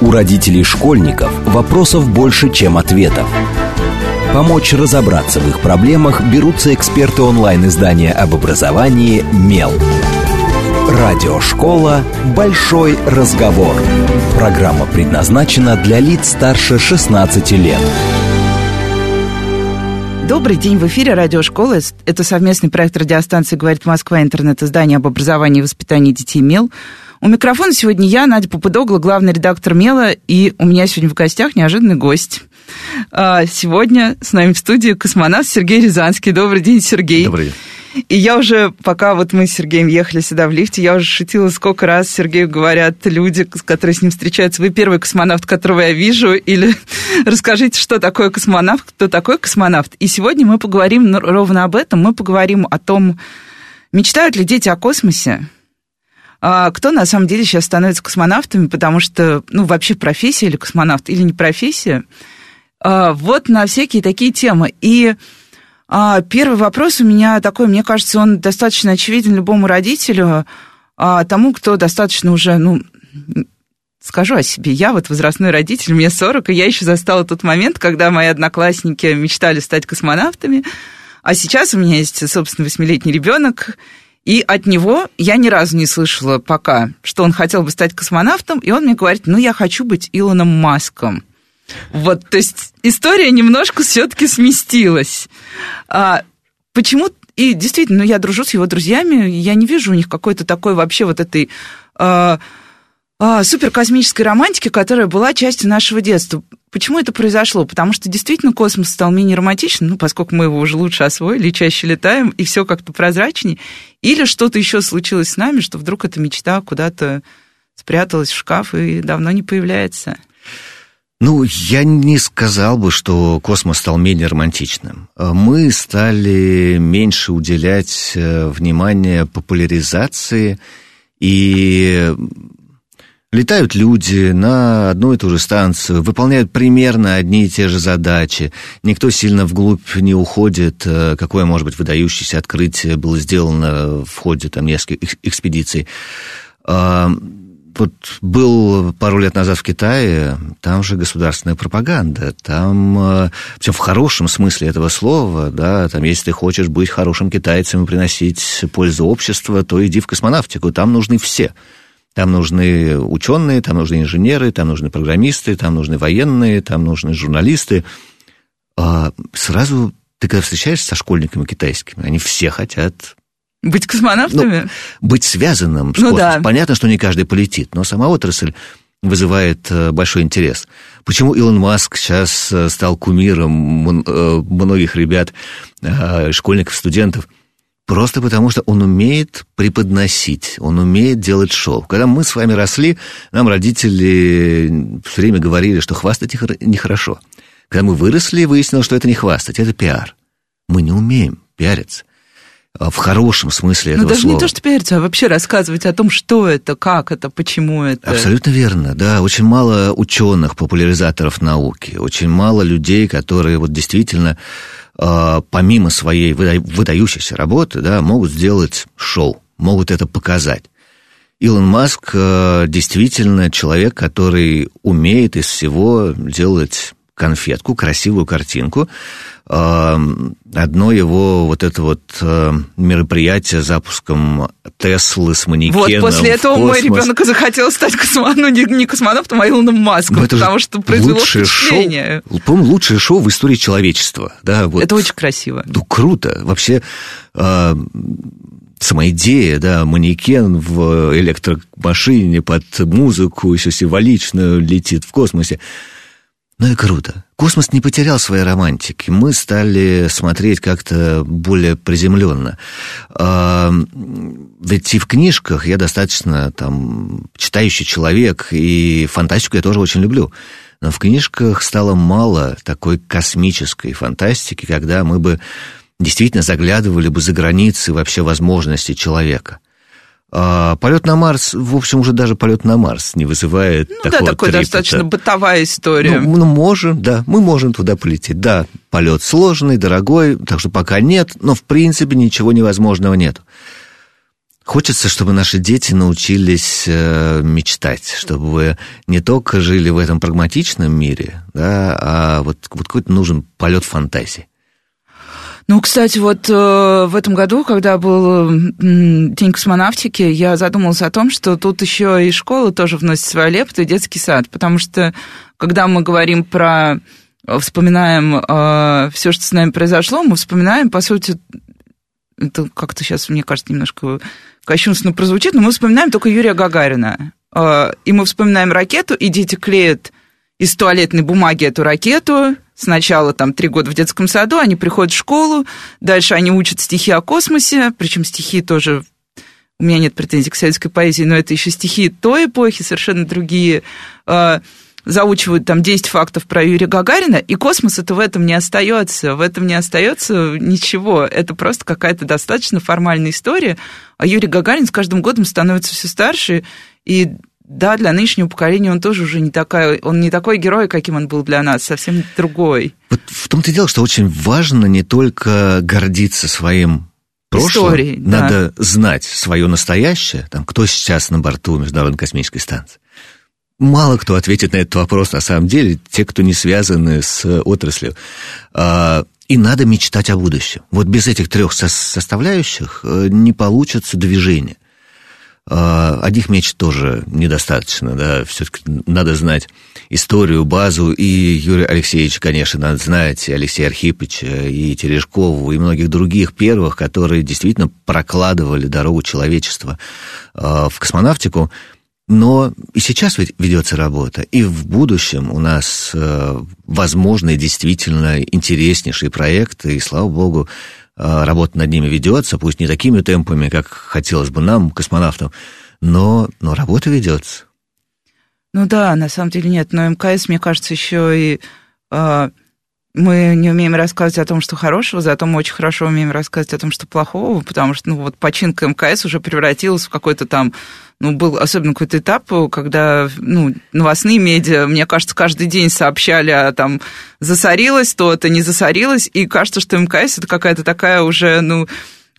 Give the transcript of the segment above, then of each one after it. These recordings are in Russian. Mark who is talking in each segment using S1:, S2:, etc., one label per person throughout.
S1: У родителей школьников вопросов больше, чем ответов. Помочь разобраться в их проблемах берутся эксперты онлайн-издания об образовании «Мел». Радиошкола «Большой разговор». Программа предназначена для лиц старше 16 лет.
S2: Добрый день, в эфире радиошкола. Это совместный проект радиостанции «Говорит Москва», интернет-издание об образовании и воспитании детей «Мел». У микрофона сегодня я, Надя Попудогла, главный редактор «Мела», и у меня сегодня в гостях неожиданный гость. А, сегодня с нами в студии космонавт Сергей Рязанский. Добрый день, Сергей.
S3: Добрый день.
S2: И я уже, пока вот мы с Сергеем ехали сюда в лифте, я уже шутила, сколько раз Сергею говорят люди, которые с ним встречаются, вы первый космонавт, которого я вижу, или расскажите, что такое космонавт, кто такой космонавт. И сегодня мы поговорим ровно об этом, мы поговорим о том, мечтают ли дети о космосе, кто на самом деле сейчас становится космонавтами, потому что, ну, вообще профессия или космонавт, или не профессия. А, вот на всякие такие темы. И а, первый вопрос у меня такой, мне кажется, он достаточно очевиден любому родителю, а, тому, кто достаточно уже, ну, скажу о себе, я вот возрастной родитель, мне 40, и я еще застала тот момент, когда мои одноклассники мечтали стать космонавтами, а сейчас у меня есть, собственно, восьмилетний ребенок, и от него я ни разу не слышала пока, что он хотел бы стать космонавтом, и он мне говорит, ну, я хочу быть Илоном Маском. Вот, то есть история немножко все-таки сместилась. А, почему? И действительно, ну, я дружу с его друзьями, я не вижу у них какой-то такой вообще вот этой а, а, суперкосмической романтики, которая была частью нашего детства. Почему это произошло? Потому что действительно космос стал менее романтичным, ну, поскольку мы его уже лучше освоили, чаще летаем, и все как-то прозрачнее. Или что-то еще случилось с нами, что вдруг эта мечта куда-то спряталась в шкаф и давно не появляется.
S3: Ну, я не сказал бы, что космос стал менее романтичным. Мы стали меньше уделять э, внимание популяризации и Летают люди на одну и ту же станцию, выполняют примерно одни и те же задачи. Никто сильно вглубь не уходит, э, какое, может быть, выдающееся открытие было сделано в ходе там, нескольких экспедиций. А, вот был пару лет назад в Китае, там же государственная пропаганда, там, э, причем в хорошем смысле этого слова, да, там, если ты хочешь быть хорошим китайцем и приносить пользу обществу, то иди в космонавтику, там нужны все. Там нужны ученые, там нужны инженеры, там нужны программисты, там нужны военные, там нужны журналисты. А сразу ты когда встречаешься со школьниками китайскими, они все хотят
S2: быть космонавтами? Ну,
S3: быть связанным с ну, космосом. Да. Понятно, что не каждый полетит, но сама отрасль вызывает э, большой интерес. Почему Илон Маск сейчас э, стал кумиром э, многих ребят, школьников, студентов? Просто потому, что он умеет преподносить, он умеет делать шоу. Когда мы с вами росли, нам родители все время говорили, что хвастать нехорошо. Когда мы выросли, выяснилось, что это не хвастать, это пиар. Мы не умеем пиариться а, в хорошем смысле ну, этого
S2: Но даже
S3: слова.
S2: не то, что пиариться, а вообще рассказывать о том, что это, как это, почему это.
S3: Абсолютно верно, да. Очень мало ученых, популяризаторов науки, очень мало людей, которые вот действительно помимо своей выдающейся работы, да, могут сделать шоу, могут это показать. Илон Маск а, действительно человек, который умеет из всего делать конфетку, красивую картинку. Одно его вот это вот э, мероприятие с запуском Теслы с манекеном
S2: Вот после этого мой ребенок захотел стать космонавтом, ну, не, космонавтом, а Илоном Маском, это потому что произвело впечатление.
S3: Шоу, по лучшее шоу в истории человечества. Да, вот.
S2: Это очень красиво.
S3: Ну, круто. Вообще, э, сама идея, да, манекен в электромашине под музыку еще символично летит в космосе. Ну и круто. Космос не потерял своей романтики. Мы стали смотреть как-то более приземленно. А, ведь и в книжках я достаточно там читающий человек, и фантастику я тоже очень люблю. Но в книжках стало мало такой космической фантастики, когда мы бы действительно заглядывали бы за границы вообще возможностей человека. А, полет на Марс, в общем, уже даже полет на Марс не вызывает ну, такого
S2: да, такой
S3: трепета.
S2: достаточно бытовая история.
S3: Ну, ну, можем, да, мы можем туда полететь. Да, полет сложный, дорогой, так что пока нет, но в принципе ничего невозможного нет. Хочется, чтобы наши дети научились э, мечтать, чтобы не только жили в этом прагматичном мире, да, а вот, вот какой-то нужен полет фантазии.
S2: Ну, кстати, вот э, в этом году, когда был День космонавтики, я задумалась о том, что тут еще и школа тоже вносит свою лепту, и детский сад, потому что когда мы говорим про вспоминаем э, все, что с нами произошло, мы вспоминаем, по сути, это как-то сейчас, мне кажется, немножко кощунственно прозвучит, но мы вспоминаем только Юрия Гагарина. Э, и мы вспоминаем ракету, и дети клеят из туалетной бумаги эту ракету, Сначала там три года в детском саду, они приходят в школу, дальше они учат стихи о космосе, причем стихи тоже у меня нет претензий к советской поэзии, но это еще стихи той эпохи, совершенно другие. А, заучивают там 10 фактов про Юрия Гагарина, и космос это в этом не остается. В этом не остается ничего. Это просто какая-то достаточно формальная история. А Юрий Гагарин с каждым годом становится все старше, и да, для нынешнего поколения он тоже уже не такой, он не такой герой, каким он был для нас, совсем другой.
S3: Вот в том-то и дело, что очень важно не только гордиться своим прошлым, Историей, надо да. знать свое настоящее, там, кто сейчас на борту Международной космической станции. Мало кто ответит на этот вопрос, на самом деле, те, кто не связаны с отраслью. А, и надо мечтать о будущем. Вот без этих трех составляющих э, не получится движение. А, одних меч тоже недостаточно, да, все-таки надо знать историю, базу, и Юрий Алексеевич, конечно, надо знать, и Алексея Архиповича, и Терешкову, и многих других первых, которые действительно прокладывали дорогу человечества а, в космонавтику, но и сейчас ведь ведется работа, и в будущем у нас а, возможны действительно интереснейшие проекты, и, слава богу, работа над ними ведется, пусть не такими темпами, как хотелось бы нам, космонавтам, но, но работа ведется.
S2: Ну да, на самом деле нет, но МКС, мне кажется, еще и э, мы не умеем рассказывать о том, что хорошего, зато мы очень хорошо умеем рассказывать о том, что плохого, потому что, ну, вот починка МКС уже превратилась в какой-то там ну, был особенно какой-то этап, когда, ну, новостные медиа, мне кажется, каждый день сообщали, а там засорилось то-то, не засорилось, и кажется, что МКС это какая-то такая уже, ну,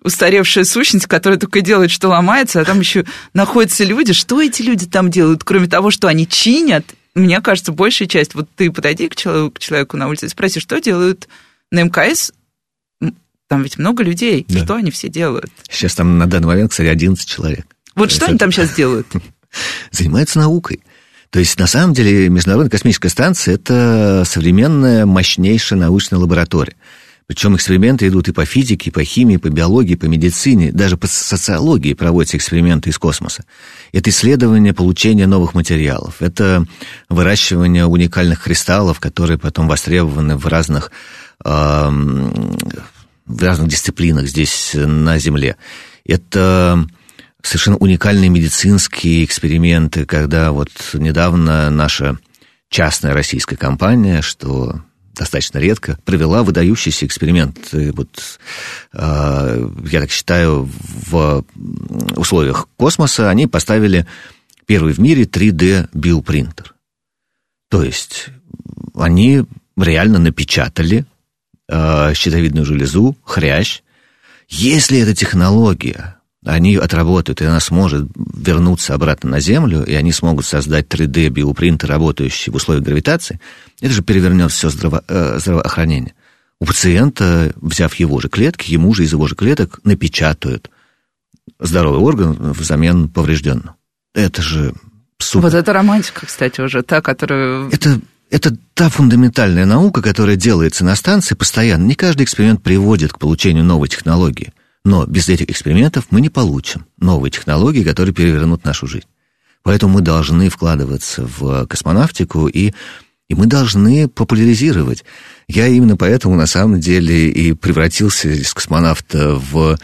S2: устаревшая сущность, которая только делает, что ломается, а там еще находятся люди. Что эти люди там делают, кроме того, что они чинят? Мне кажется, большая часть, вот ты подойди к человеку, к человеку на улице и спроси, что делают на МКС, там ведь много людей, да. что они все делают?
S3: Сейчас там на данный момент, кстати, 11 человек.
S2: Вот что они там сейчас делают?
S3: Занимаются наукой. То есть, на самом деле, Международная космическая станция – это современная, мощнейшая научная лаборатория. Причем эксперименты идут и по физике, и по химии, и по биологии, и по медицине, даже по социологии проводятся эксперименты из космоса. Это исследование получения новых материалов, это выращивание уникальных кристаллов, которые потом востребованы в разных, э, в разных дисциплинах здесь на Земле. Это совершенно уникальные медицинские эксперименты, когда вот недавно наша частная российская компания, что достаточно редко, провела выдающийся эксперимент. И вот, э, я так считаю, в условиях космоса они поставили первый в мире 3D-биопринтер. То есть они реально напечатали э, щитовидную железу, хрящ. Если эта технология они отработают, и она сможет вернуться обратно на Землю, и они смогут создать 3D-биопринтер, работающий в условиях гравитации, это же перевернет все здраво, э, здравоохранение. У пациента, взяв его же клетки, ему же из его же клеток напечатают здоровый орган взамен поврежденного. Это же супер.
S2: Вот это романтика, кстати, уже та, которая...
S3: Это это та фундаментальная наука, которая делается на станции постоянно. Не каждый эксперимент приводит к получению новой технологии. Но без этих экспериментов мы не получим новые технологии, которые перевернут нашу жизнь. Поэтому мы должны вкладываться в космонавтику и и мы должны популяризировать. Я именно поэтому, на самом деле, и превратился из космонавта в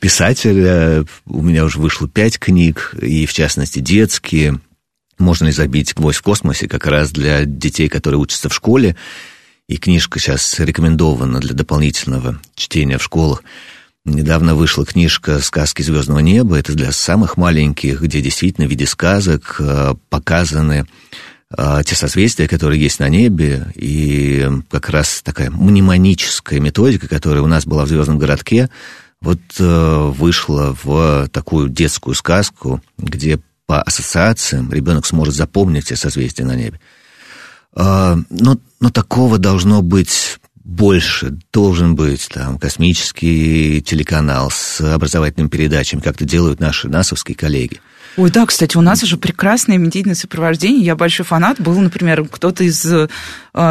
S3: писателя. У меня уже вышло пять книг, и, в частности, детские. «Можно ли забить гвоздь в космосе?» как раз для детей, которые учатся в школе. И книжка сейчас рекомендована для дополнительного чтения в школах. Недавно вышла книжка «Сказки звездного неба». Это для самых маленьких, где действительно в виде сказок э, показаны э, те созвездия, которые есть на небе, и как раз такая мнемоническая методика, которая у нас была в «Звездном городке», вот э, вышла в такую детскую сказку, где по ассоциациям ребенок сможет запомнить все созвездия на небе. Но, но такого должно быть больше. Должен быть там космический телеканал с образовательными передачами, как это делают наши насовские коллеги.
S2: Ой, да, кстати, у нас уже прекрасное медийное сопровождение. Я большой фанат. Был, например, кто-то из э,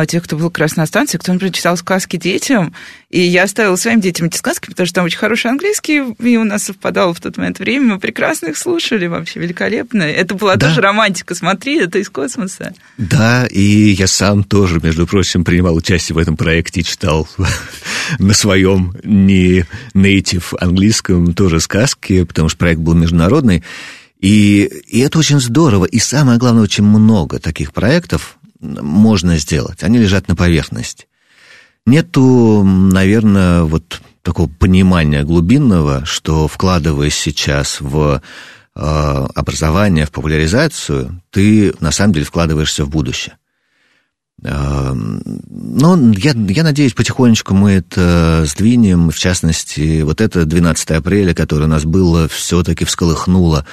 S2: тех, кто был в Красной станции, кто, например, читал сказки детям, и я оставила своим детям эти сказки, потому что там очень хороший английский, и у нас совпадало в тот момент время. Мы прекрасно их слушали, вообще великолепно. Это была да. тоже романтика. Смотри, это из космоса.
S3: Да, и я сам тоже, между прочим, принимал участие в этом проекте, читал на своем не native английском тоже сказки, потому что проект был международный. И, и это очень здорово. И самое главное, очень много таких проектов можно сделать. Они лежат на поверхности. Нету, наверное, вот такого понимания глубинного, что вкладываясь сейчас в э, образование, в популяризацию, ты на самом деле вкладываешься в будущее. Э, но я, я надеюсь, потихонечку мы это сдвинем. В частности, вот это 12 апреля, которое у нас было, все-таки всколыхнуло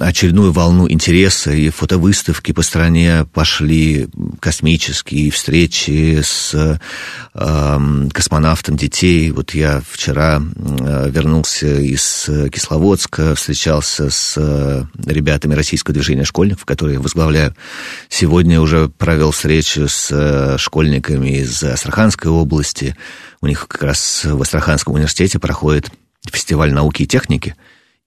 S3: очередную волну интереса, и фотовыставки по стране пошли космические, встречи с э, космонавтом детей. Вот я вчера э, вернулся из Кисловодска, встречался с э, ребятами российского движения школьников, которые возглавляю. Сегодня уже провел встречу с э, школьниками из Астраханской области. У них как раз в Астраханском университете проходит фестиваль науки и техники.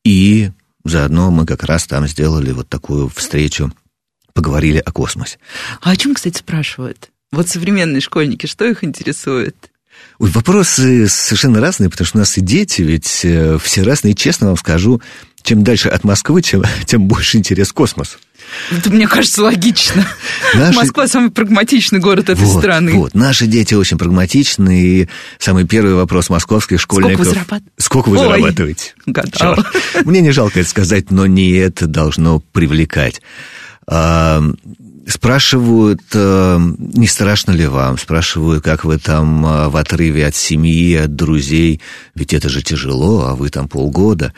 S3: И Заодно мы как раз там сделали вот такую встречу, поговорили о космосе.
S2: А о чем, кстати, спрашивают? Вот современные школьники, что их интересует?
S3: Ой, вопросы совершенно разные, потому что у нас и дети, ведь э, все разные. И честно вам скажу, чем дальше от Москвы, тем, тем больше интерес к космосу.
S2: Это, мне кажется, логично. Наши... Москва самый прагматичный город этой
S3: вот,
S2: страны.
S3: Вот, наши дети очень прагматичны, и самый первый вопрос московских школьников...
S2: Сколько вы, зарабат...
S3: Сколько вы
S2: Ой,
S3: зарабатываете?
S2: Гадал.
S3: Мне не жалко это сказать, но не это должно привлекать. А, спрашивают, а, не страшно ли вам, спрашивают, как вы там а, в отрыве от семьи, от друзей, ведь это же тяжело, а вы там полгода.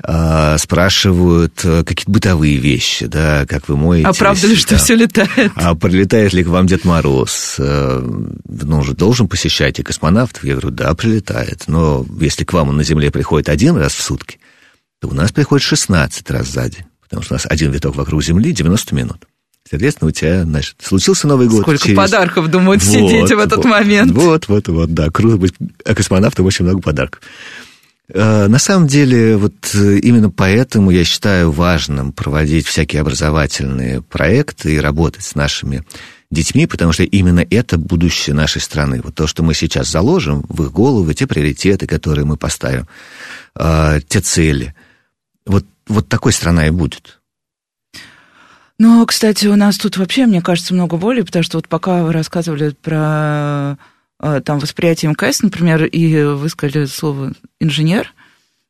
S3: А, спрашивают э, какие-то бытовые вещи, да, как вы моете.
S2: А правда ли, что все летает?
S3: А прилетает ли к вам Дед Мороз? Э, ну, уже должен посещать и космонавтов? Я говорю, да, прилетает. Но если к вам он на Земле приходит один раз в сутки, то у нас приходит 16 раз за день. Потому что у нас один виток вокруг Земли 90 минут. Соответственно, у тебя, значит, случился Новый год.
S2: Сколько через... подарков думают вот, все дети в этот
S3: вот,
S2: момент.
S3: Вот, вот, вот, да. Круто быть космонавтом, очень много подарков. Э, на самом деле, вот э, именно поэтому я считаю важным проводить всякие образовательные проекты и работать с нашими детьми, потому что именно это будущее нашей страны. Вот то, что мы сейчас заложим в их головы, те приоритеты, которые мы поставим, э, те цели. Вот, вот такой страна и будет.
S2: Ну, кстати, у нас тут вообще, мне кажется, много боли, потому что вот пока вы рассказывали про там, восприятие МКС, например, и вы сказали слово «инженер»,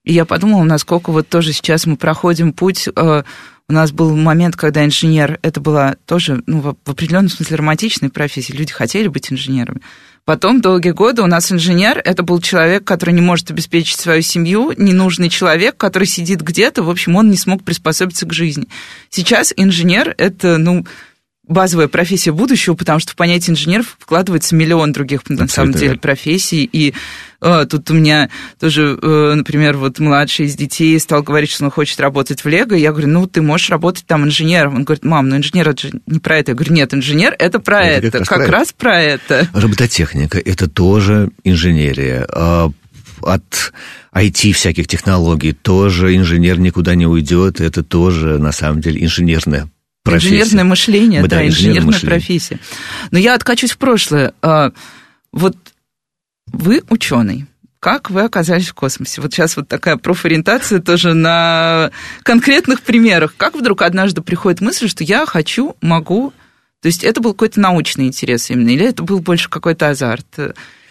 S2: и я подумала, насколько вот тоже сейчас мы проходим путь. Э, у нас был момент, когда инженер, это была тоже, ну, в определенном смысле романтичная профессия, люди хотели быть инженерами. Потом долгие годы у нас инженер, это был человек, который не может обеспечить свою семью, ненужный человек, который сидит где-то, в общем, он не смог приспособиться к жизни. Сейчас инженер, это, ну, базовая профессия будущего, потому что в понятие инженер вкладывается миллион других, на самом деле, профессий. И э, тут у меня тоже, э, например, вот младший из детей стал говорить, что он хочет работать в Лего. Я говорю, ну, ты можешь работать там инженером. Он говорит, мам, ну инженер это же не про это. Я говорю, нет, инженер это про это. это. Как, раз, как про раз про это.
S3: Робототехника это тоже инженерия. А от IT всяких технологий тоже инженер никуда не уйдет. Это тоже, на самом деле, инженерная профессия.
S2: Инженерное мышление, Мы, да, да инженерная мышление. профессия. Но я откачусь в прошлое. А, вот вы ученый. Как вы оказались в космосе? Вот сейчас вот такая профориентация тоже на конкретных примерах. Как вдруг однажды приходит мысль, что я хочу, могу... То есть это был какой-то научный интерес именно, или это был больше какой-то азарт?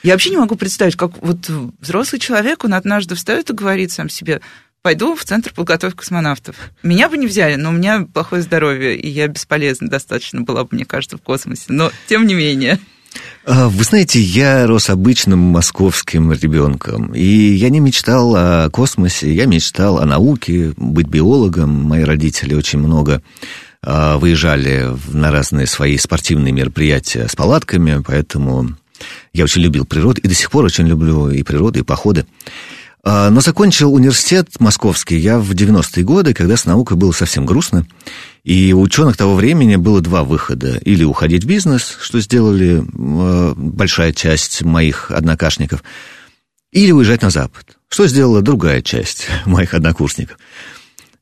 S2: Я вообще не могу представить, как вот взрослый человек, он однажды встает и говорит сам себе, пойду в центр подготовки космонавтов. Меня бы не взяли, но у меня плохое здоровье, и я бесполезна достаточно была бы, мне кажется, в космосе. Но тем не менее.
S3: А, вы знаете, я рос обычным московским ребенком, и я не мечтал о космосе, я мечтал о науке, быть биологом. Мои родители очень много а, выезжали на разные свои спортивные мероприятия с палатками, поэтому я очень любил природу, и до сих пор очень люблю и природу, и походы. А, но закончил университет московский я в 90-е годы, когда с наукой было совсем грустно. И у ученых того времени было два выхода. Или уходить в бизнес, что сделали а, большая часть моих однокашников, или уезжать на Запад, что сделала другая часть моих однокурсников.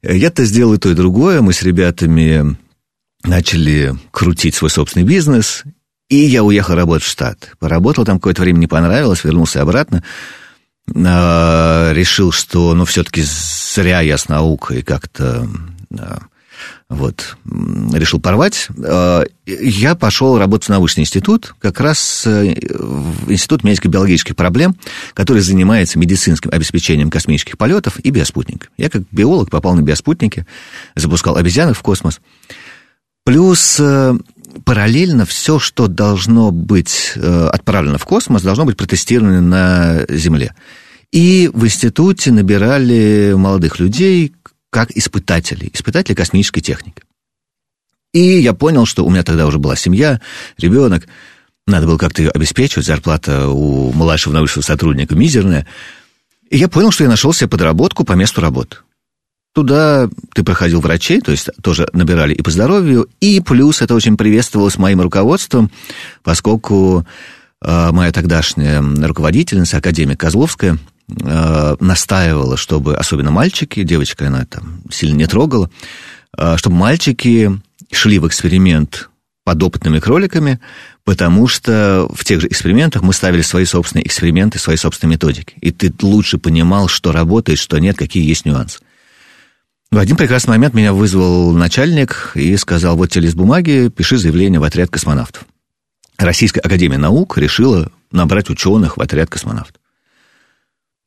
S3: Я-то сделал и то, и другое. Мы с ребятами начали крутить свой собственный бизнес, и я уехал работать в штат. Поработал там какое-то время, не понравилось, вернулся обратно. А, решил, что, ну, все-таки зря я с наукой как-то вот, решил порвать. А, я пошел работать в научный институт, как раз э, в Институт медико-биологических проблем, который занимается медицинским обеспечением космических полетов и биоспутников. Я как биолог попал на биоспутники, запускал обезьянок в космос. Плюс э, параллельно все, что должно быть э, отправлено в космос, должно быть протестировано на Земле. И в институте набирали молодых людей как испытателей, испытателей космической техники. И я понял, что у меня тогда уже была семья, ребенок, надо было как-то ее обеспечивать, зарплата у младшего научного сотрудника мизерная. И я понял, что я нашел себе подработку по месту работы. Туда ты проходил врачей, то есть тоже набирали и по здоровью, и плюс это очень приветствовалось моим руководством, поскольку э, моя тогдашняя руководительница, академик Козловская, э, настаивала, чтобы, особенно мальчики, девочка она там сильно не трогала, э, чтобы мальчики шли в эксперимент под опытными кроликами, потому что в тех же экспериментах мы ставили свои собственные эксперименты, свои собственные методики. И ты лучше понимал, что работает, что нет, какие есть нюансы. В один прекрасный момент меня вызвал начальник и сказал, вот тебе лист бумаги, пиши заявление в отряд космонавтов. Российская Академия Наук решила набрать ученых в отряд космонавтов.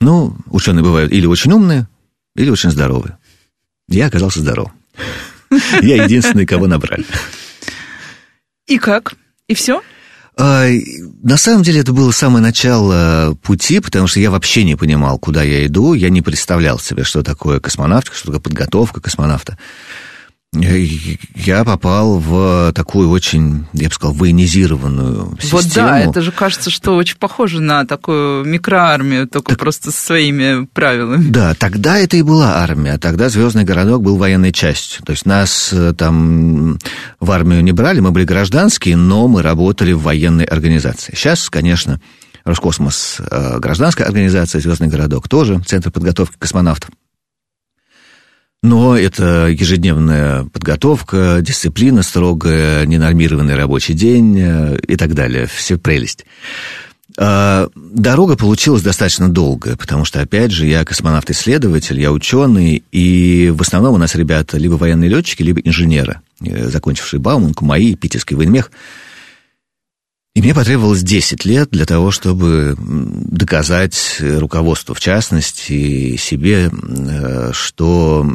S3: Ну, ученые бывают или очень умные, или очень здоровые. Я оказался здоров. Я единственный, кого набрали.
S2: И как? И все?
S3: А, на самом деле это было самое начало пути, потому что я вообще не понимал, куда я иду, я не представлял себе, что такое космонавтика, что такое подготовка космонавта я попал в такую очень, я бы сказал, военизированную систему.
S2: Вот да, это же кажется, что очень похоже на такую микроармию, только так, просто со своими правилами.
S3: Да, тогда это и была армия, тогда Звездный городок был военной частью. То есть нас э, там в армию не брали, мы были гражданские, но мы работали в военной организации. Сейчас, конечно, Роскосмос, э, гражданская организация, Звездный городок тоже, Центр подготовки космонавтов. Но это ежедневная подготовка, дисциплина строгая, ненормированный рабочий день э, и так далее. Все прелесть. А, дорога получилась достаточно долгая, потому что, опять же, я космонавт-исследователь, я ученый, и в основном у нас ребята либо военные летчики, либо инженеры, э, закончившие Бауманку, мои, Питерский военмех – и мне потребовалось 10 лет для того, чтобы доказать руководству, в частности, себе, э, что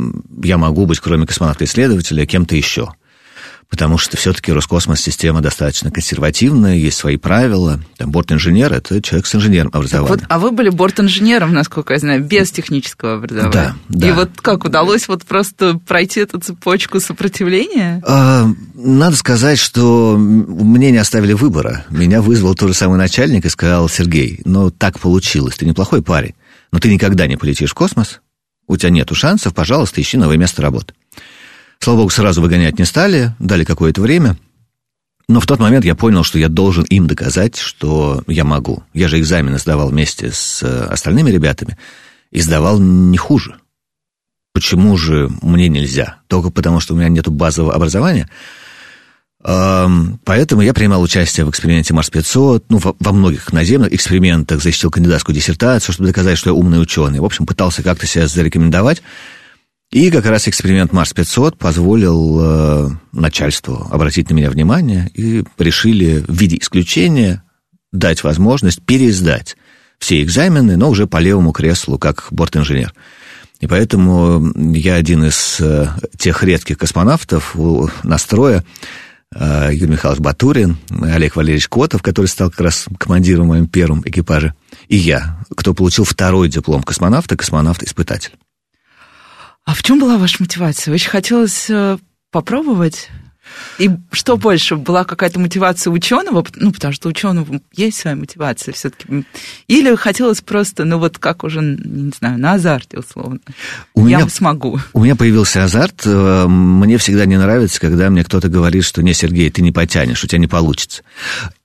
S3: я могу быть, кроме космонавта-исследователя, кем-то еще – потому что все-таки Роскосмос-система достаточно консервативная, есть свои правила. Там борт-инженер – это человек с инженерным образованием.
S2: Вот, а вы были борт-инженером, насколько я знаю, без технического образования.
S3: Да, да.
S2: И вот как удалось вот просто пройти эту цепочку сопротивления?
S3: А, надо сказать, что мне не оставили выбора. Меня вызвал тот же самый начальник и сказал, Сергей, ну так получилось, ты неплохой парень, но ты никогда не полетишь в космос, у тебя нету шансов, пожалуйста, ищи новое место работы. Слава богу, сразу выгонять не стали, дали какое-то время. Но в тот момент я понял, что я должен им доказать, что я могу. Я же экзамены сдавал вместе с э, остальными ребятами и сдавал не хуже. Почему же мне нельзя? Только потому, что у меня нет базового образования? Поэтому я принимал участие в эксперименте Марс-500, ну, во многих наземных экспериментах, защитил кандидатскую диссертацию, чтобы доказать, что я умный ученый. В общем, пытался как-то себя зарекомендовать. И как раз эксперимент Марс-500 позволил э, начальству обратить на меня внимание и решили в виде исключения дать возможность пересдать все экзамены, но уже по левому креслу, как борт-инженер. И поэтому я один из э, тех редких космонавтов у настроя, э, Юрий Михайлович Батурин, Олег Валерьевич Котов, который стал как раз командиром в моем первом экипаже, и я, кто получил второй диплом космонавта, космонавт-испытатель.
S2: А в чем была ваша мотивация? Очень хотелось э, попробовать и что больше, была какая-то мотивация ученого, ну, потому что ученого есть своя мотивация все-таки. Или хотелось просто, ну, вот как уже, не знаю, на азарте, условно. У Я меня, смогу.
S3: У меня появился азарт. Э, мне всегда не нравится, когда мне кто-то говорит, что не, Сергей, ты не потянешь, у тебя не получится.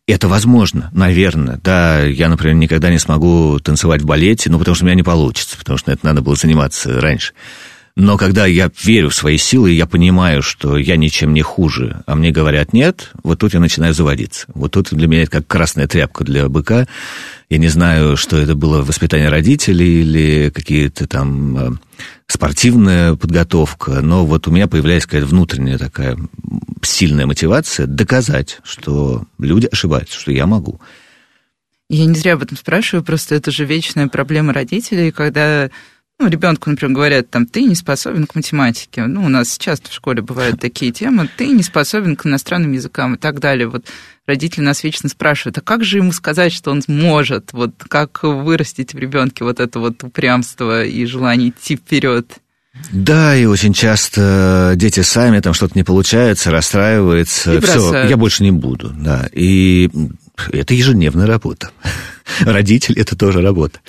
S3: Это возможно, наверное. Да, я, например, никогда не смогу танцевать в балете, ну, потому что у меня не получится, потому что это надо было заниматься раньше. Но когда я верю в свои силы, я понимаю, что я ничем не хуже, а мне говорят нет, вот тут я начинаю заводиться. Вот тут для меня это как красная тряпка для быка. Я не знаю, что это было воспитание родителей или какие-то там э, спортивная подготовка, но вот у меня появляется какая-то внутренняя такая сильная мотивация доказать, что люди ошибаются, что я могу.
S2: Я не зря об этом спрашиваю, просто это же вечная проблема родителей, когда ну, ребенку, например, говорят, там, ты не способен к математике. Ну, у нас часто в школе бывают такие темы, ты не способен к иностранным языкам и так далее. Вот родители нас вечно спрашивают, а как же ему сказать, что он может? Вот как вырастить в ребенке вот это вот упрямство и желание идти вперед?
S3: Да, и очень часто дети сами там что-то не получается, расстраиваются. Все, я больше не буду, да. И это ежедневная работа. Родитель – это тоже работа.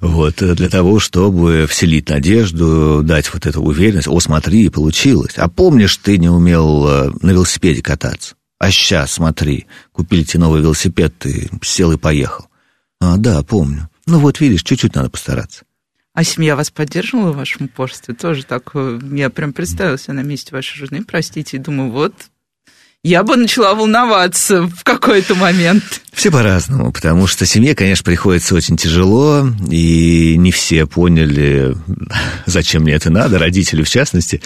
S3: Вот, для того, чтобы вселить надежду, дать вот эту уверенность. О, смотри, получилось. А помнишь, ты не умел э, на велосипеде кататься? А сейчас, смотри, купили тебе новый велосипед, ты сел и поехал. А, да, помню. Ну вот, видишь, чуть-чуть надо постараться.
S2: А семья вас поддерживала в вашем упорстве? Тоже так, э, я прям представила себя на месте вашей жены, простите, и думаю, вот, я бы начала волноваться в какой-то момент.
S3: Все по-разному, потому что семье, конечно, приходится очень тяжело, и не все поняли, зачем мне это надо, родители в частности,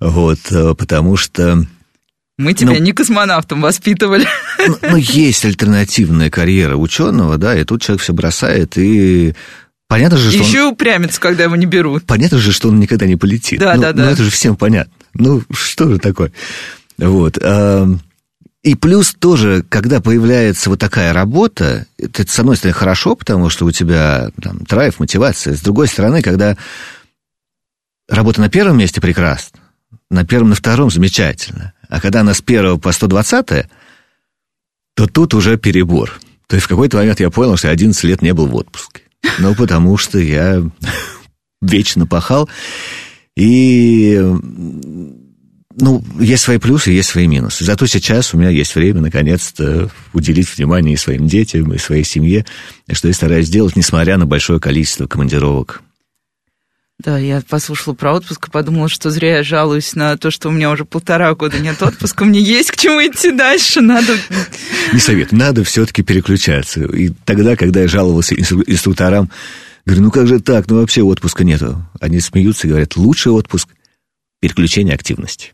S3: вот, потому что...
S2: Мы тебя ну, не космонавтом воспитывали.
S3: Ну, ну, есть альтернативная карьера ученого, да, и тут человек все бросает и Понятно же, что
S2: Еще он... упрямится, когда его не берут.
S3: Понятно же, что он никогда не полетит.
S2: Да,
S3: ну,
S2: да, да.
S3: Ну, это же всем понятно. Ну, что же такое? Вот. И плюс тоже, когда появляется вот такая работа, это, с одной стороны, хорошо, потому что у тебя там, драйв, мотивация. С другой стороны, когда работа на первом месте прекрасна, на первом, на втором замечательно. А когда она с первого по 120 то тут уже перебор. То есть в какой-то момент я понял, что 11 лет не был в отпуске. Ну, потому что я вечно пахал. И ну, есть свои плюсы, есть свои минусы. Зато сейчас у меня есть время, наконец-то, уделить внимание и своим детям, и своей семье, что я стараюсь сделать, несмотря на большое количество командировок.
S2: Да, я послушала про отпуск и подумала, что зря я жалуюсь на то, что у меня уже полтора года нет отпуска. Мне есть к чему идти дальше, надо...
S3: Не совет, надо все-таки переключаться. И тогда, когда я жаловался инструкторам, говорю, ну как же так, ну вообще отпуска нету. Они смеются и говорят, лучший отпуск – переключение активности.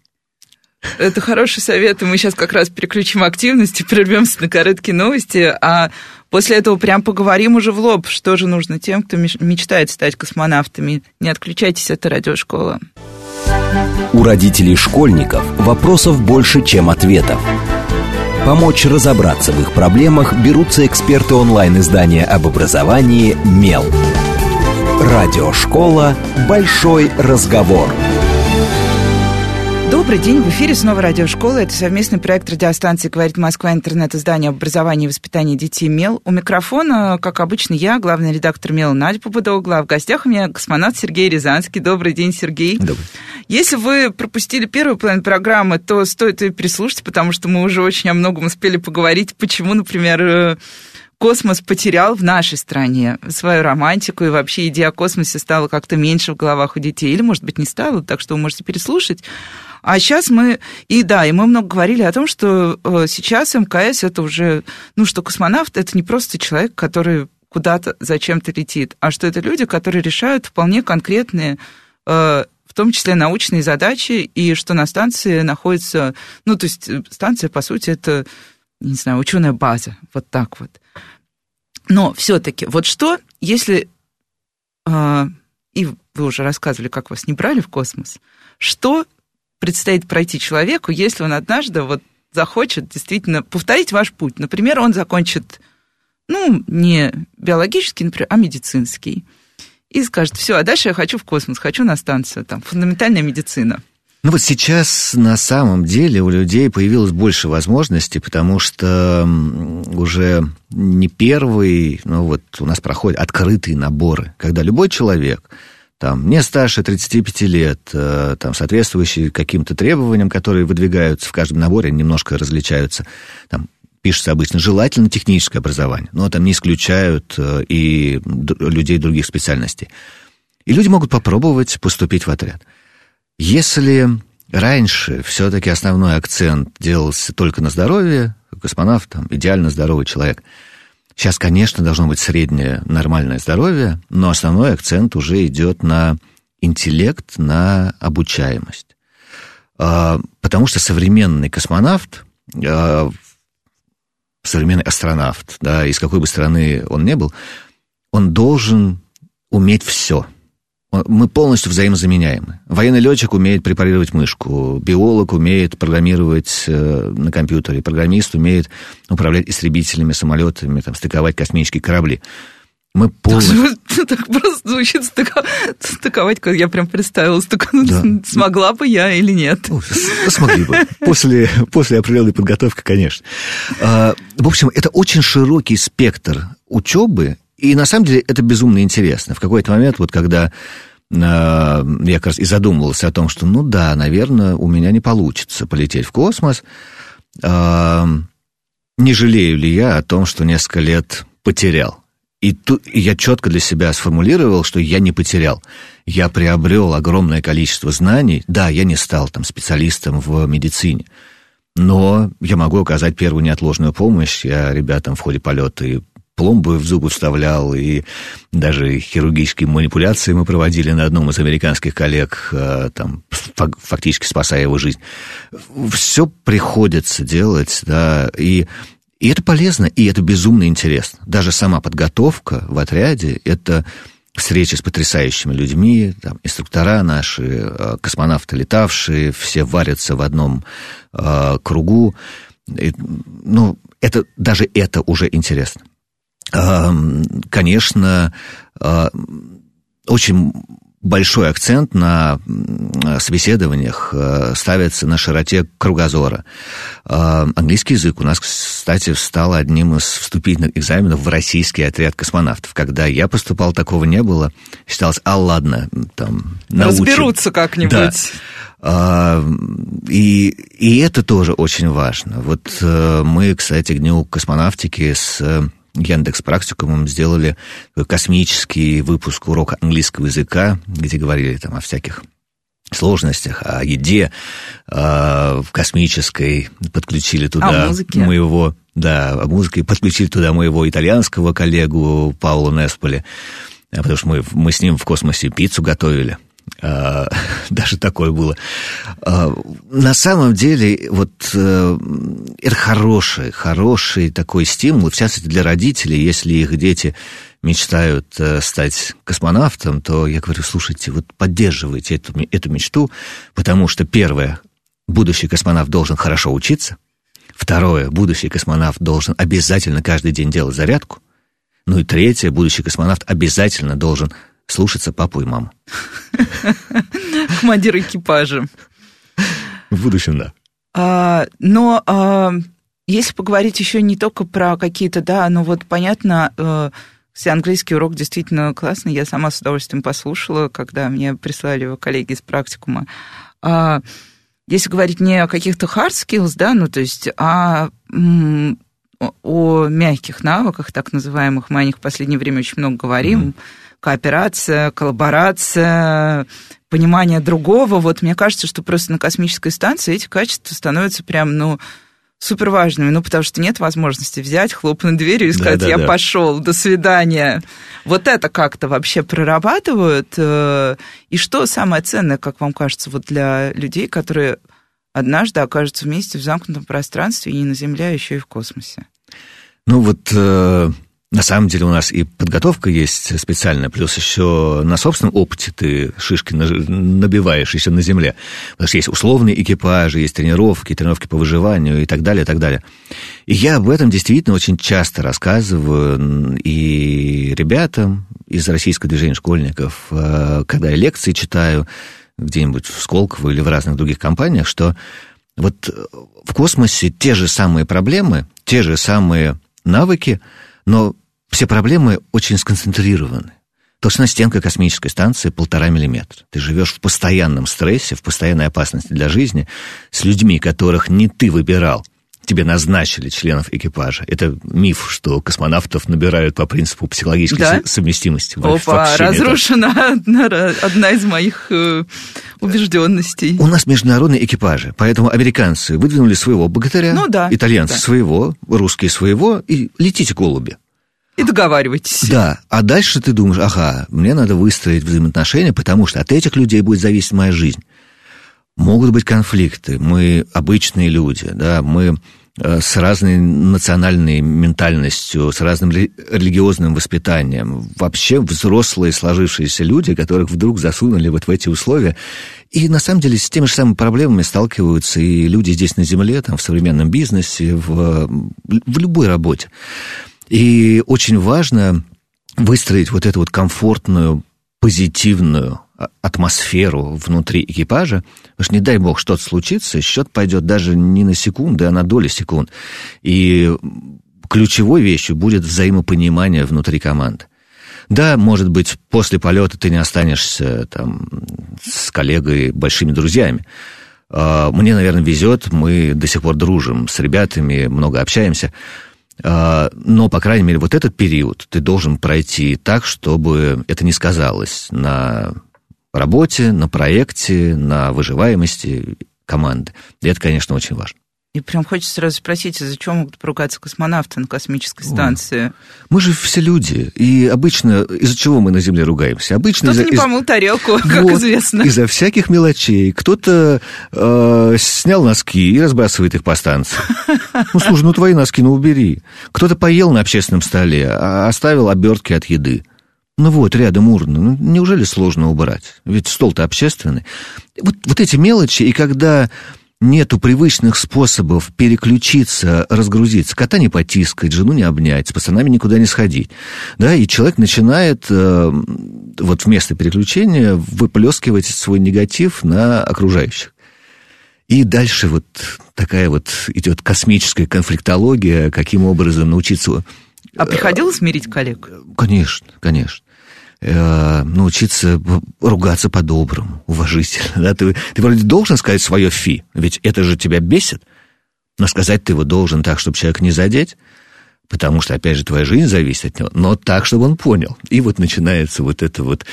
S2: Это хороший совет, и мы сейчас как раз переключим активность и прервемся на короткие новости, а после этого прям поговорим уже в лоб, что же нужно тем, кто мечтает стать космонавтами. Не отключайтесь, это радиошкола.
S1: У родителей школьников вопросов больше, чем ответов. Помочь разобраться в их проблемах берутся эксперты онлайн-издания об образовании «Мел». Радиошкола «Большой разговор».
S2: Добрый день, в эфире снова радиошкола. Это совместный проект радиостанции «Говорит Москва. Интернет-издание об образовании и воспитании детей МЕЛ». У микрофона, как обычно, я, главный редактор МЕЛ Надя Попудогла. А в гостях у меня космонавт Сергей Рязанский. Добрый день, Сергей.
S3: Добрый.
S2: Если вы пропустили первую половину программы, то стоит ее переслушать, потому что мы уже очень о многом успели поговорить. Почему, например, э, космос потерял в нашей стране свою романтику, и вообще идея о космосе стала как-то меньше в головах у детей. Или, может быть, не стала, так что вы можете переслушать. А сейчас мы, и да, и мы много говорили о том, что э, сейчас МКС это уже, ну, что космонавт это не просто человек, который куда-то зачем-то летит, а что это люди, которые решают вполне конкретные э, в том числе научные задачи, и что на станции находится, ну, то есть э, станция, по сути, это, не знаю, ученая база, вот так вот. Но все-таки, вот что, если, и вы уже рассказывали, как вас не брали в космос, что предстоит пройти человеку, если он однажды вот захочет действительно повторить ваш путь. Например, он закончит, ну, не биологический, например, а медицинский. И скажет, все, а дальше я хочу в космос, хочу на станцию, там, фундаментальная медицина.
S3: Ну вот сейчас на самом деле у людей появилось больше возможностей, потому что уже не первый, ну вот у нас проходят открытые наборы, когда любой человек, там, не старше 35 лет, э, там, соответствующий каким-то требованиям, которые выдвигаются в каждом наборе, немножко различаются, там, пишется обычно желательно техническое образование, но там не исключают э, и людей других специальностей. И люди могут попробовать поступить в отряд – если раньше все-таки основной акцент делался только на здоровье, космонавт там идеально здоровый человек, сейчас, конечно, должно быть среднее нормальное здоровье, но основной акцент уже идет на интеллект, на обучаемость. А, потому что современный космонавт, а, современный астронавт, да, из какой бы страны он ни был, он должен уметь все – мы полностью взаимозаменяемы. Военный летчик умеет препарировать мышку, биолог умеет программировать э, на компьютере, программист умеет управлять истребителями, самолетами, там, стыковать космические корабли. Мы полностью...
S2: Так, просто звучит стыковать, я прям представила, смогла бы я или нет. Ну,
S3: смогли бы. После, после определенной подготовки, конечно. А, в общем, это очень широкий спектр учебы, и на самом деле это безумно интересно. В какой-то момент, вот когда э, я как раз и задумывался о том, что, ну да, наверное, у меня не получится полететь в космос. Э, не жалею ли я о том, что несколько лет потерял? И, тут, я четко для себя сформулировал, что я не потерял. Я приобрел огромное количество знаний. Да, я не стал там специалистом в медицине, но я могу оказать первую неотложную помощь. Я ребятам в ходе полета и пломбы в зубы вставлял, и даже хирургические манипуляции мы проводили на одном из американских коллег, э, там, фактически спасая его жизнь. Все приходится делать, да, и и это полезно, и это безумно интересно. Даже сама подготовка в отряде — это встречи с потрясающими людьми, там, инструктора наши, э, космонавты летавшие, все варятся в одном э, кругу. И, ну, это, даже это уже интересно конечно, а, очень большой акцент на собеседованиях а, ставится на широте кругозора. А, английский язык у нас, кстати, стал одним из вступительных экзаменов в российский отряд космонавтов. Когда я поступал, такого не было. Считалось, а ладно, там,
S2: научим. Разберутся как-нибудь.
S3: Да. И, и это тоже очень важно. Вот э, мы, кстати, к Дню космонавтики с Яндекс Практикумом сделали космический выпуск урока английского языка, где говорили там о всяких сложностях, о еде э, в космической, подключили туда
S2: а,
S3: моего, да, о музыке, подключили туда моего итальянского коллегу Пауло Несполи, потому что мы, мы с ним в космосе пиццу готовили. А, даже такое было. А, на самом деле, вот это хороший, хороший такой стимул, в частности для родителей, если их дети мечтают э, стать космонавтом, то я говорю, слушайте, вот поддерживайте эту, эту мечту, потому что, первое, будущий космонавт должен хорошо учиться, второе, будущий космонавт должен обязательно каждый день делать зарядку, ну и третье, будущий космонавт обязательно должен слушаться папу и маму.
S2: Командир экипажа.
S3: В будущем, да.
S2: А, но а, если поговорить еще не только про какие-то, да, ну вот понятно, э, все английский урок действительно классный, я сама с удовольствием послушала, когда мне прислали его коллеги из практикума. А, если говорить не о каких-то hard skills, да, ну то есть, а о мягких навыках, так называемых, мы о них в последнее время очень много говорим, mm-hmm кооперация, коллаборация, понимание другого. Вот мне кажется, что просто на космической станции эти качества становятся прям, ну, супер важными, ну, потому что нет возможности взять, хлопнуть дверью и сказать, да, да, я да. пошел, до свидания. Вот это как-то вообще прорабатывают. Э, и что самое ценное, как вам кажется, вот для людей, которые однажды окажутся вместе в замкнутом пространстве и не на Земле, а еще и в космосе?
S3: Ну вот э, На самом деле у нас и подготовка есть специальная, плюс еще на собственном опыте ты шишки набиваешь еще на земле. Потому что есть условные экипажи, есть тренировки, тренировки по выживанию и так далее, и так далее. И я об этом действительно очень часто рассказываю и ребятам из российского движения школьников, э, когда я лекции читаю где-нибудь в Сколково или в разных других компаниях, что вот в космосе те же самые проблемы, те же самые навыки – но все проблемы очень сконцентрированы. Толщина стенка космической станции полтора миллиметра. Ты живешь в постоянном стрессе, в постоянной опасности для жизни с людьми, которых не ты выбирал. Тебе назначили членов экипажа. Это миф, что космонавтов набирают по принципу психологической да? совместимости.
S2: Опа, разрушена одна, одна из моих э, убежденностей.
S3: У нас международные экипажи, поэтому американцы выдвинули своего богатыря, ну, да, итальянцы да. своего, русские своего, и летите голуби.
S2: И договаривайтесь.
S3: Да, а дальше ты думаешь, ага, мне надо выстроить взаимоотношения, потому что от этих людей будет зависеть моя жизнь. Могут быть конфликты, мы обычные люди, да, мы э, с разной национальной ментальностью, с разным религиозным воспитанием. Вообще взрослые сложившиеся люди, которых вдруг засунули вот в эти условия. И на самом деле с теми же самыми проблемами сталкиваются и люди здесь на Земле, там, в современном бизнесе, в, в любой работе. И очень важно выстроить вот эту вот комфортную, позитивную атмосферу внутри экипажа, потому что, не дай бог, что-то случится, счет пойдет даже не на секунды, а на доли секунд. И ключевой вещью будет взаимопонимание внутри команды. Да, может быть, после полета ты не останешься там с коллегой большими друзьями. А, мне, наверное, везет, мы до сих пор дружим с ребятами, много общаемся. А, но, по крайней мере, вот этот период ты должен пройти так, чтобы это не сказалось на работе, на проекте, на выживаемости команды. И это, конечно, очень важно.
S2: И прям хочется сразу спросить, из-за чего могут поругаться космонавты на космической станции?
S3: Мы же все люди. И обычно из-за чего мы на Земле ругаемся? Обычно
S2: Кто-то из не помыл тарелку, как вот, известно.
S3: Из-за всяких мелочей. Кто-то э, снял носки и разбрасывает их по станции. Ну, слушай, ну твои носки, ну убери. Кто-то поел на общественном столе, а оставил обертки от еды. Ну вот, рядом урна. Ну, неужели сложно убрать? Ведь стол-то общественный. Вот, вот эти мелочи, и когда нету привычных способов переключиться, разгрузиться. Кота не потискать, жену не обнять, с пацанами никуда не сходить. Да, и человек начинает э, вот вместо переключения выплескивать свой негатив на окружающих. И дальше вот такая вот идет космическая конфликтология, каким образом научиться...
S2: А приходилось мирить коллег?
S3: Конечно, конечно. Э, научиться ругаться по-доброму, уважительно. Да? Ты, ты вроде должен сказать свое фи, ведь это же тебя бесит, но сказать ты его должен так, чтобы человек не задеть, потому что, опять же, твоя жизнь зависит от него, но так, чтобы он понял. И вот начинается вот это вот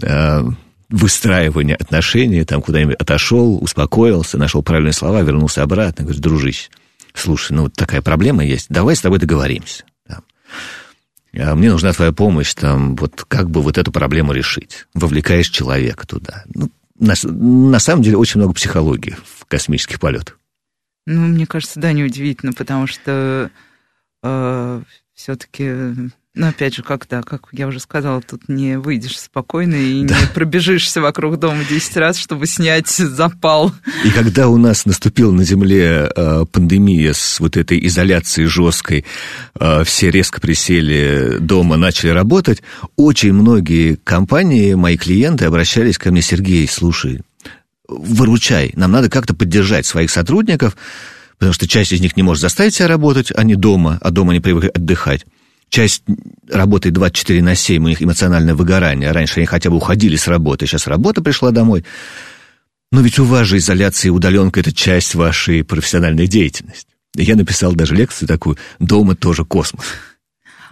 S3: э, выстраивание отношений, там куда-нибудь отошел, успокоился, нашел правильные слова, вернулся обратно, говорит, дружище, слушай, ну вот такая проблема есть, давай с тобой договоримся. Мне нужна твоя помощь, там, вот как бы вот эту проблему решить. Вовлекаешь человека туда. Ну, на, на самом деле очень много психологии в космических полетах.
S2: Ну, мне кажется, да, неудивительно, потому что э, все-таки но опять же, как да, как я уже сказала, тут не выйдешь спокойно и да. не пробежишься вокруг дома 10 раз, чтобы снять запал.
S3: И когда у нас наступила на Земле э, пандемия с вот этой изоляцией жесткой, э, все резко присели дома, начали работать, очень многие компании, мои клиенты обращались ко мне, Сергей, слушай, выручай, нам надо как-то поддержать своих сотрудников, потому что часть из них не может заставить себя работать, они дома, а дома они привыкли отдыхать часть работает 24 на 7, у них эмоциональное выгорание. Раньше они хотя бы уходили с работы, сейчас работа пришла домой. Но ведь у вас же изоляция и удаленка – это часть вашей профессиональной деятельности. Я написал даже лекцию такую «Дома тоже космос».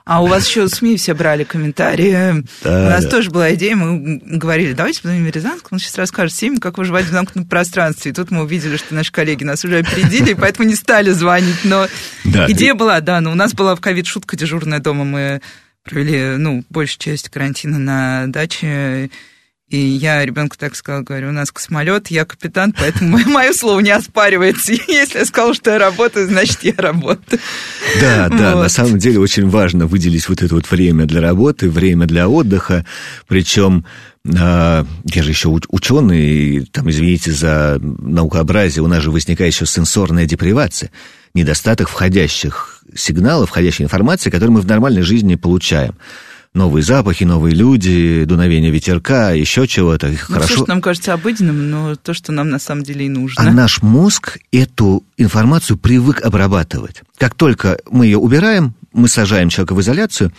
S2: А у вас еще СМИ все брали комментарии. Да, у нас да. тоже была идея, мы говорили, давайте позвоним Рязанскому, он сейчас расскажет всем, как выживать в замкнутом пространстве. И тут мы увидели, что наши коллеги нас уже опередили, и поэтому не стали звонить. Но да, идея ты... была, да, но у нас была в ковид шутка дежурная дома, мы провели, ну, большую часть карантина на даче, И я ребенку так сказала, говорю, у нас космолет, я капитан, поэтому мое слово не оспаривается. Если я сказала, что я работаю, значит, я работаю.
S3: Да, да, вот. на самом деле очень важно выделить вот это вот время для работы, время для отдыха, причем а, я же еще ученый, там, извините за наукообразие, у нас же возникает еще сенсорная депривация, недостаток входящих сигналов, входящей информации, которую мы в нормальной жизни получаем новые запахи, новые люди, дуновение ветерка, еще чего-то. Ну,
S2: Хорошо. Все, что нам кажется обыденным, но то, что нам на самом деле и нужно.
S3: А наш мозг эту информацию привык обрабатывать. Как только мы ее убираем, мы сажаем человека в изоляцию,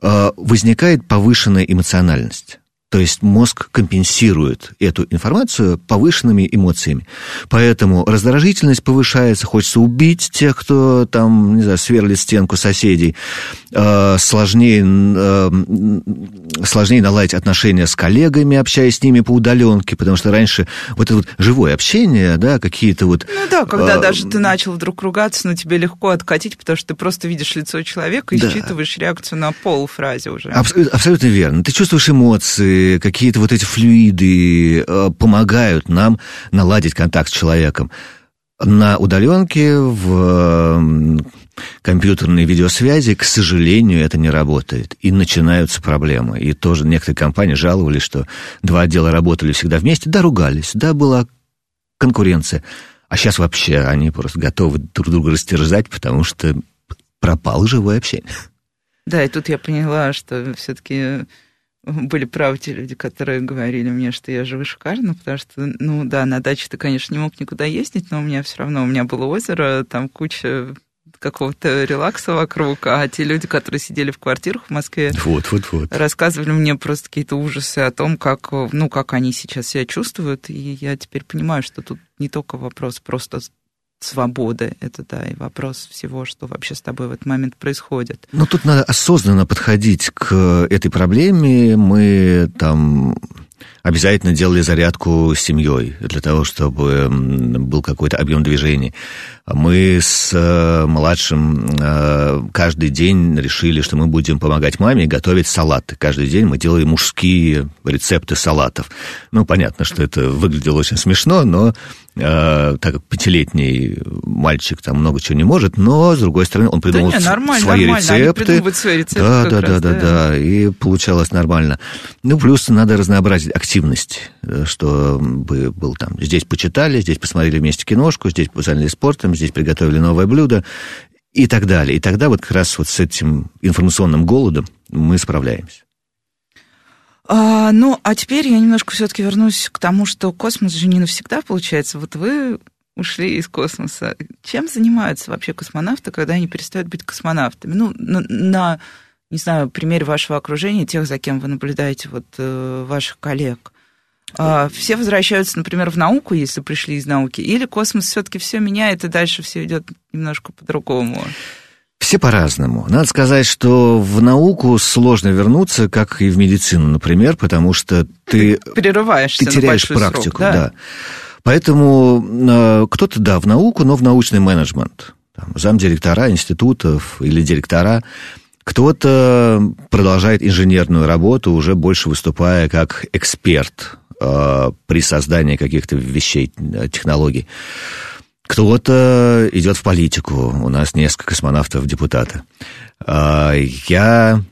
S3: э, возникает повышенная эмоциональность. То есть мозг компенсирует эту информацию повышенными эмоциями. Поэтому раздражительность повышается, хочется убить тех, кто там, не знаю, сверлит стенку соседей. Э, сложнее, э, сложнее наладить отношения с коллегами, общаясь с ними по удаленке, потому что раньше вот это вот живое общение, да, какие-то вот...
S2: Ну да, когда а, даже ты начал вдруг ругаться, но тебе легко откатить, потому что ты просто видишь лицо человека и да. считываешь реакцию на полуфразе уже.
S3: Абс- абсолютно верно. Ты чувствуешь эмоции, какие-то вот эти флюиды э, помогают нам наладить контакт с человеком. На удаленке, в компьютерной видеосвязи, к сожалению, это не работает. И начинаются проблемы. И тоже некоторые компании жаловались, что два отдела работали всегда вместе, да, ругались, да, была конкуренция. А сейчас вообще они просто готовы друг друга растерзать, потому что пропало живое общение.
S2: Да, и тут я поняла, что все-таки были правы те люди, которые говорили мне, что я живу шикарно, потому что, ну да, на даче ты, конечно, не мог никуда ездить, но у меня все равно, у меня было озеро, там куча какого-то релакса вокруг, а те люди, которые сидели в квартирах в Москве,
S3: вот, вот, вот.
S2: рассказывали мне просто какие-то ужасы о том, как, ну, как они сейчас себя чувствуют, и я теперь понимаю, что тут не только вопрос просто свободы. Это, да, и вопрос всего, что вообще с тобой в этот момент происходит.
S3: Ну, тут надо осознанно подходить к этой проблеме. Мы там обязательно делали зарядку с семьей для того, чтобы был какой-то объем движений. Мы с э, младшим э, каждый день решили, что мы будем помогать маме готовить салаты. Каждый день мы делаем мужские рецепты салатов. Ну, понятно, что это выглядело очень смешно, но так как пятилетний мальчик там много чего не может, но, с другой стороны, он придумал да не, нормально, свои нормально. рецепты.
S2: Они свои рецепты
S3: да, да, раз, да, да, да, да, и получалось нормально. Ну, плюс надо разнообразить активность, чтобы был там, здесь почитали, здесь посмотрели вместе киношку, здесь занялись спортом, здесь приготовили новое блюдо и так далее. И тогда вот как раз вот с этим информационным голодом мы справляемся.
S2: А, ну, а теперь я немножко все-таки вернусь к тому, что космос же не навсегда получается. Вот вы ушли из космоса. Чем занимаются вообще космонавты, когда они перестают быть космонавтами? Ну, на, на не знаю, примере вашего окружения, тех, за кем вы наблюдаете, вот э, ваших коллег. А, все возвращаются, например, в науку, если пришли из науки, или космос все-таки все меняет, и дальше все идет немножко по-другому?
S3: Все по-разному. Надо сказать, что в науку сложно вернуться, как и в медицину, например, потому что ты,
S2: Прерываешься
S3: ты теряешь практику.
S2: Срок, да?
S3: да. Поэтому э, кто-то, да, в науку, но в научный менеджмент. Там, замдиректора институтов или директора. Кто-то продолжает инженерную работу, уже больше выступая как эксперт Э, при создании каких-то вещей, э, технологий. Кто-то идет в политику. У нас несколько космонавтов депутата. Э, я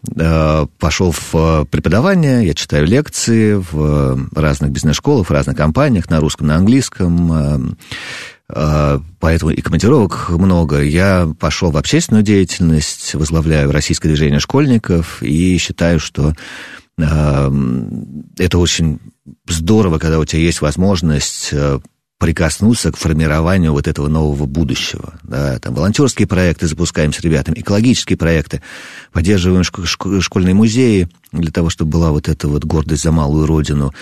S3: пошел в преподавание, я читаю лекции в разных бизнес-школах, в разных компаниях, на русском, на английском. Поэтому и командировок много. Я пошел в общественную деятельность, возглавляю российское движение школьников и считаю, что это очень здорово, когда у тебя есть возможность э, прикоснуться к формированию вот этого нового будущего. Да, там волонтерские проекты запускаем с ребятами, экологические проекты, поддерживаем школьные музеи для того, чтобы была вот эта вот гордость за малую родину,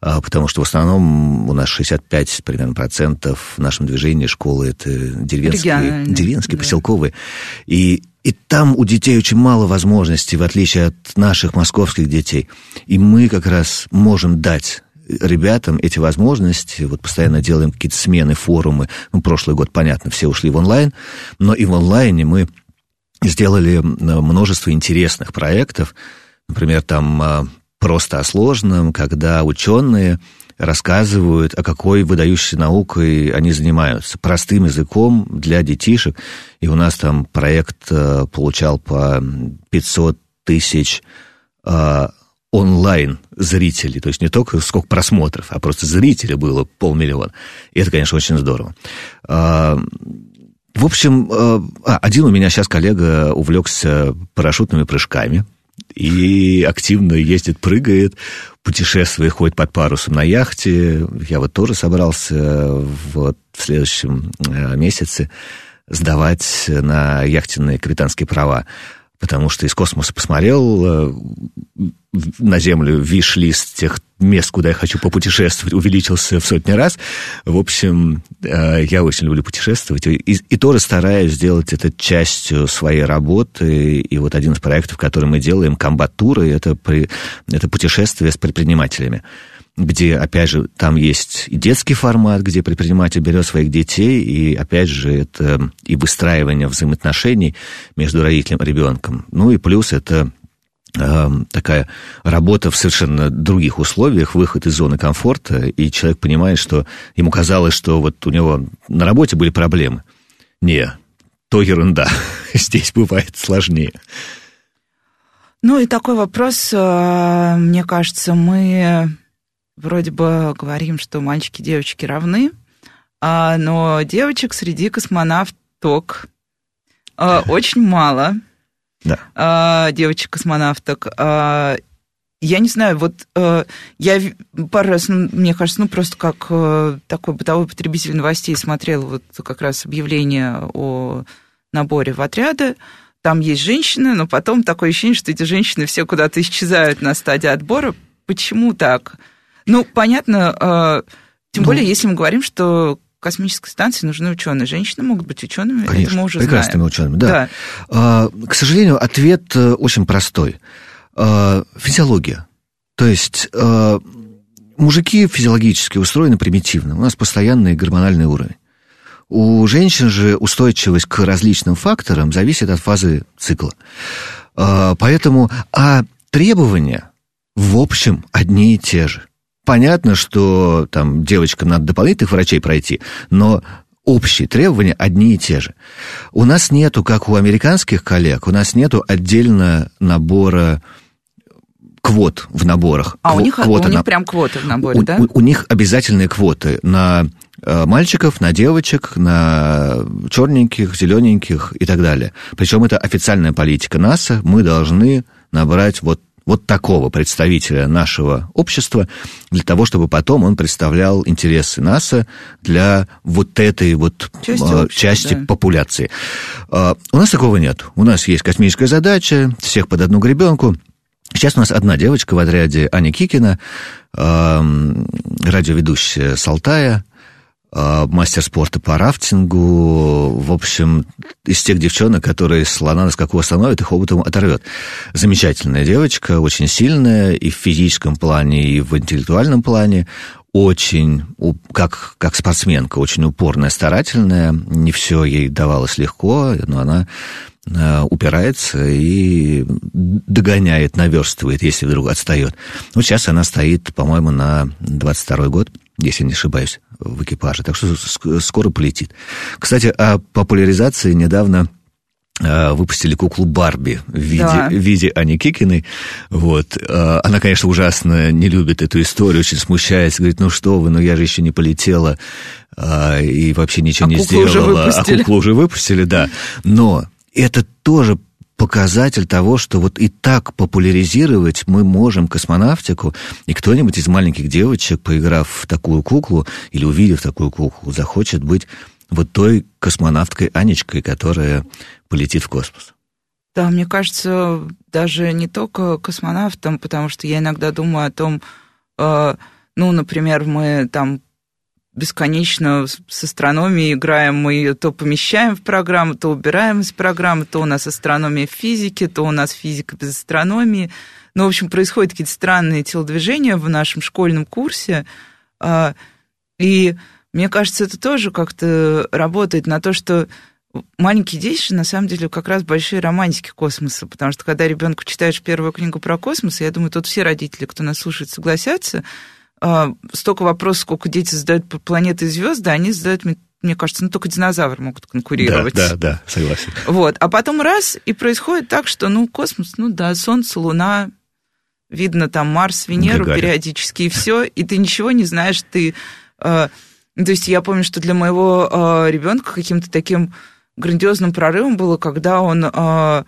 S3: а, потому что в основном у нас 65 примерно процентов в нашем движении школы это деревенские, деревенские да. поселковые. И и там у детей очень мало возможностей, в отличие от наших московских детей. И мы как раз можем дать ребятам эти возможности. Вот постоянно делаем какие-то смены, форумы. Ну, прошлый год, понятно, все ушли в онлайн, но и в онлайне мы сделали множество интересных проектов. Например, там а, просто о сложном, когда ученые рассказывают, о какой выдающей наукой они занимаются. Простым языком для детишек. И у нас там проект э, получал по 500 тысяч э, онлайн зрителей, то есть не только сколько просмотров, а просто зрителей было полмиллиона. И это, конечно, очень здорово. Э, в общем, э, а, один у меня сейчас коллега увлекся парашютными прыжками и активно ездит, прыгает, путешествует, ходит под парусом на яхте. Я вот тоже собрался вот в следующем э, месяце сдавать на яхтенные капитанские права потому что из космоса посмотрел э, на Землю, виш-лист тех мест, куда я хочу попутешествовать, увеличился в сотни раз. В общем, э, я очень люблю путешествовать, и, и тоже стараюсь сделать это частью своей работы. И вот один из проектов, который мы делаем, комбатуры, это, это путешествие с предпринимателями где, опять же, там есть и детский формат, где предприниматель берет своих детей, и, опять же, это и выстраивание взаимоотношений между родителем и ребенком. Ну и плюс это э, такая работа в совершенно других условиях, выход из зоны комфорта, и человек понимает, что ему казалось, что вот у него на работе были проблемы. Не, то ерунда. Здесь бывает сложнее.
S2: Ну и такой вопрос, э, мне кажется, мы вроде бы говорим, что мальчики и девочки равны, а, но девочек среди космонавток а, очень мало.
S3: Да.
S2: А, девочек-космонавток. А, я не знаю, вот э, я пару раз, ну, мне кажется, ну просто как э, такой бытовой потребитель новостей смотрел вот как раз объявление о наборе в отряды. Там есть женщины, но потом такое ощущение, что эти женщины все куда-то исчезают на стадии отбора. Почему так? Ну, понятно, а, тем ну, более, если мы говорим, что космической станции нужны ученые. Женщины могут быть учеными,
S3: Конечно,
S2: это мы уже
S3: прекрасными
S2: знаем.
S3: учеными, да. да. А, к сожалению, ответ э, очень простой. А, физиология. То есть мужики физиологически устроены примитивно. У нас постоянный гормональный уровень. У женщин же устойчивость к различным факторам зависит от фазы цикла. Поэтому, а требования в общем одни и те же. Понятно, что там девочкам надо дополнительных врачей пройти, но общие требования одни и те же. У нас нету, как у американских коллег, у нас нету отдельно набора квот в наборах.
S2: А
S3: Кво-
S2: у них,
S3: квота
S2: у них
S3: на...
S2: прям квоты в наборе,
S3: у,
S2: да?
S3: У, у них обязательные квоты на э, мальчиков, на девочек, на черненьких, зелененьких и так далее. Причем это официальная политика НАСА. Мы должны набрать вот вот такого представителя нашего общества, для того, чтобы потом он представлял интересы НАСА для вот этой вот
S2: части,
S3: э,
S2: общества,
S3: части
S2: да.
S3: популяции. Э, у нас такого нет. У нас есть космическая задача, всех под одну гребенку. Сейчас у нас одна девочка в отряде, Аня Кикина, радиоведущая с Алтая, э, мастер спорта по рафтингу, в общем, из тех девчонок, которые слона на скаку остановят и хоботом оторвет. Замечательная девочка, очень сильная и в физическом плане, и в интеллектуальном плане, очень, как, как спортсменка, очень упорная, старательная, не все ей давалось легко, но она э, упирается и догоняет, наверстывает, если вдруг отстает. Вот сейчас она стоит, по-моему, на 22 год, если не ошибаюсь, в экипаже. Так что скоро полетит. Кстати, о популяризации недавно э, выпустили куклу Барби в виде,
S2: Да.
S3: в виде Ани Кикиной. Вот. Э, Она, конечно, ужасно не любит эту историю, очень смущается, говорит, ну что вы, ну я же еще не полетела э, и вообще ничего
S2: А
S3: не сделала. а куклу уже выпустили, да. Но это тоже показатель того, что вот и так популяризировать мы можем космонавтику, и кто-нибудь из маленьких девочек, поиграв в такую куклу или увидев такую куклу, захочет быть вот той космонавткой Анечкой, которая полетит в космос.
S2: Да, мне кажется, даже не только космонавтам, потому что я иногда думаю о том, э, ну, например, мы там бесконечно с астрономией играем, мы ее то помещаем в программу, то убираем из программы, то у нас астрономия в физике, то у нас физика без астрономии. Ну, в общем, происходят какие-то странные телодвижения в нашем школьном курсе, а, и мне кажется, это тоже как-то работает на то, что маленькие дети на самом деле, как раз большие романтики космоса, потому что когда ребенку читаешь первую книгу про космос, я думаю, тут все родители, кто нас слушает, согласятся, столько вопросов, сколько дети задают по планеты и звезды, они задают, мне кажется, ну только динозавры могут конкурировать.
S3: Да, да, да, согласен.
S2: Вот, а потом раз, и происходит так, что, ну, космос, ну да, Солнце, Луна, видно там Марс, Венеру Гагарин. периодически, и все, и ты ничего не знаешь, ты... Э, то есть я помню, что для моего э, ребенка каким-то таким грандиозным прорывом было, когда он, э,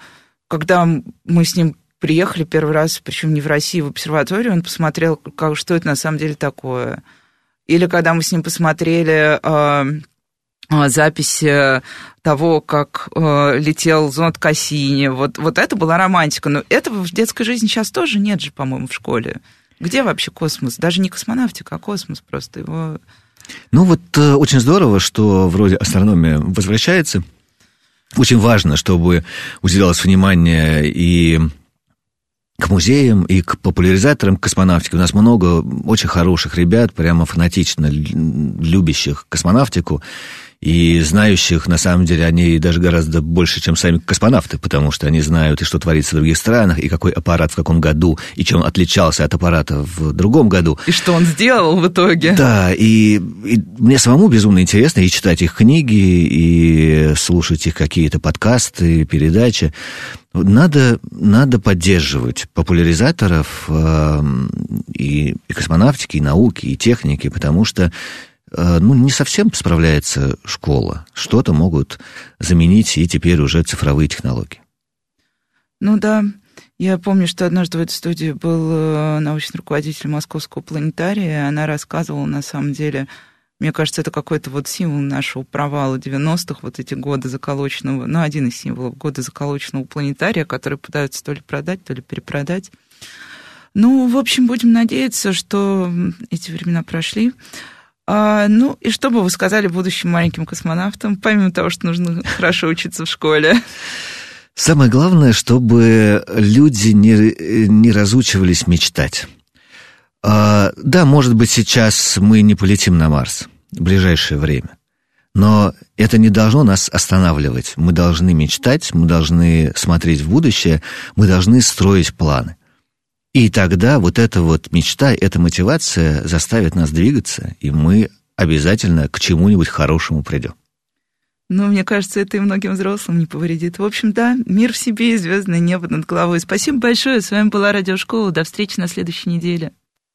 S2: когда мы с ним приехали первый раз, причем не в России, в обсерваторию, он посмотрел, как, что это на самом деле такое. Или когда мы с ним посмотрели э, записи того, как э, летел зонд Кассини, вот, вот это была романтика. Но этого в детской жизни сейчас тоже нет же, по-моему, в школе. Где вообще космос? Даже не космонавтика, а космос просто. Его...
S3: Ну вот э, очень здорово, что вроде астрономия возвращается. Очень важно, чтобы уделялось внимание и к музеям и к популяризаторам космонавтики. У нас много очень хороших ребят, прямо фанатично любящих космонавтику и знающих, на самом деле, они даже гораздо больше, чем сами космонавты, потому что они знают, и что творится в других странах, и какой аппарат в каком году, и чем он отличался от аппарата в другом году.
S2: И что он сделал в итоге.
S3: Да, и, и мне самому безумно интересно и читать их книги, и слушать их какие-то подкасты, передачи. Надо, надо поддерживать популяризаторов э, и, и космонавтики, и науки, и техники, потому что ну, не совсем справляется школа. Что-то могут заменить и теперь уже цифровые технологии.
S2: Ну да, я помню, что однажды в этой студии был э, научный руководитель Московского планетария, и она рассказывала, на самом деле, мне кажется, это какой-то вот символ нашего провала 90-х, вот эти годы заколоченного, ну, один из символов года заколоченного планетария, который пытаются то ли продать, то ли перепродать. Ну, в общем, будем надеяться, что эти времена прошли. А, ну, и что бы вы сказали будущим маленьким космонавтам, помимо того, что нужно хорошо учиться в школе?
S3: Самое главное, чтобы люди не, не разучивались мечтать. А, да, может быть, сейчас мы не полетим на Марс в ближайшее время. Но это не должно нас останавливать. Мы должны мечтать, мы должны смотреть в будущее, мы должны строить планы. И тогда вот эта вот мечта, эта мотивация заставит нас двигаться, и мы обязательно к чему-нибудь хорошему придем.
S2: Ну, мне кажется, это и многим взрослым не повредит. В общем, да, мир в себе и звездное небо над головой. Спасибо большое. С вами была Радиошкола. До встречи на следующей неделе.